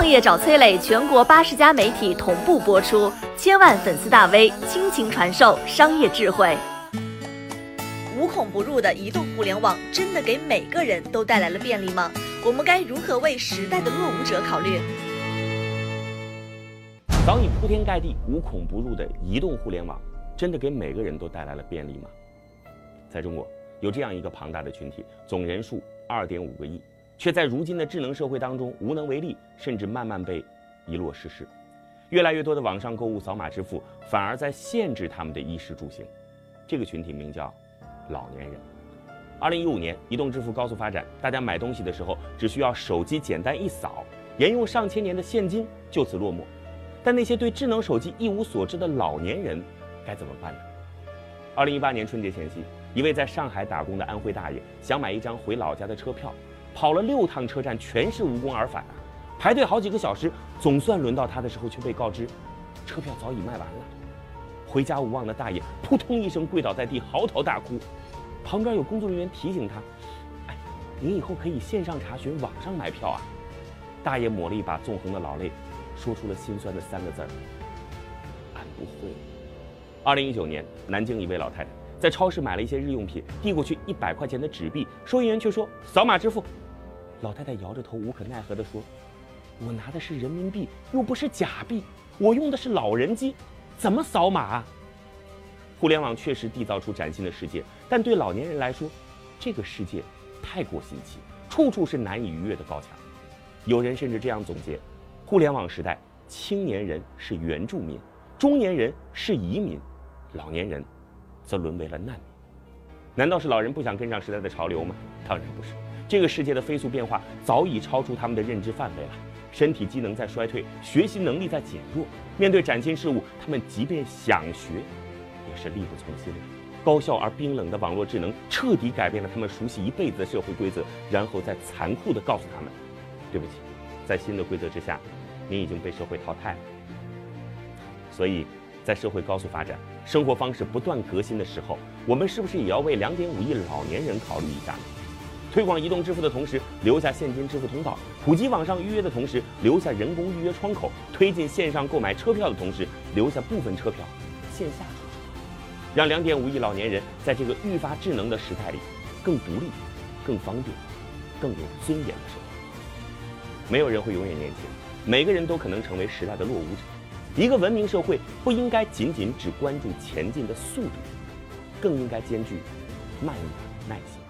创业找崔磊，全国八十家媒体同步播出，千万粉丝大 V 倾情传授商业智慧。无孔不入的移动互联网真的给每个人都带来了便利吗？我们该如何为时代的落伍者考虑？早已铺天盖地、无孔不入的移动互联网，真的给每个人都带来了便利吗？在中国，有这样一个庞大的群体，总人数二点五个亿，却在如今的智能社会当中无能为力，甚至慢慢被遗落失势。越来越多的网上购物、扫码支付，反而在限制他们的衣食住行。这个群体名叫。老年人，二零一五年，移动支付高速发展，大家买东西的时候只需要手机简单一扫，沿用上千年的现金就此落寞。但那些对智能手机一无所知的老年人该怎么办呢？二零一八年春节前夕，一位在上海打工的安徽大爷想买一张回老家的车票，跑了六趟车站，全是无功而返啊！排队好几个小时，总算轮到他的时候，却被告知车票早已卖完了。回家无望的大爷扑通一声跪倒在地，嚎啕大哭。旁边有工作人员提醒他：“哎，您以后可以线上查询，网上买票啊。”大爷抹了一把纵横的老泪，说出了心酸的三个字儿：“俺不会。”二零一九年，南京一位老太太在超市买了一些日用品，递过去一百块钱的纸币，收银员却说：“扫码支付。”老太太摇着头，无可奈何地说：“我拿的是人民币，又不是假币，我用的是老人机，怎么扫码？”互联网确实缔造出崭新的世界，但对老年人来说，这个世界太过新奇，处处是难以逾越的高墙。有人甚至这样总结：互联网时代，青年人是原住民，中年人是移民，老年人则沦为了难民。难道是老人不想跟上时代的潮流吗？当然不是。这个世界的飞速变化早已超出他们的认知范围了，身体机能在衰退，学习能力在减弱。面对崭新事物，他们即便想学。也是力不从心。高效而冰冷的网络智能彻底改变了他们熟悉一辈子的社会规则，然后再残酷地告诉他们：“对不起，在新的规则之下，你已经被社会淘汰了。”所以，在社会高速发展、生活方式不断革新的时候，我们是不是也要为两点五亿老年人考虑一下？推广移动支付的同时，留下现金支付通道；普及网上预约的同时，留下人工预约窗口；推进线上购买车票的同时，留下部分车票线下。让两点五亿老年人在这个愈发智能的时代里，更独立、更方便、更有尊严的生活。没有人会永远年轻，每个人都可能成为时代的落伍者。一个文明社会不应该仅仅只关注前进的速度，更应该兼具慢一点耐心。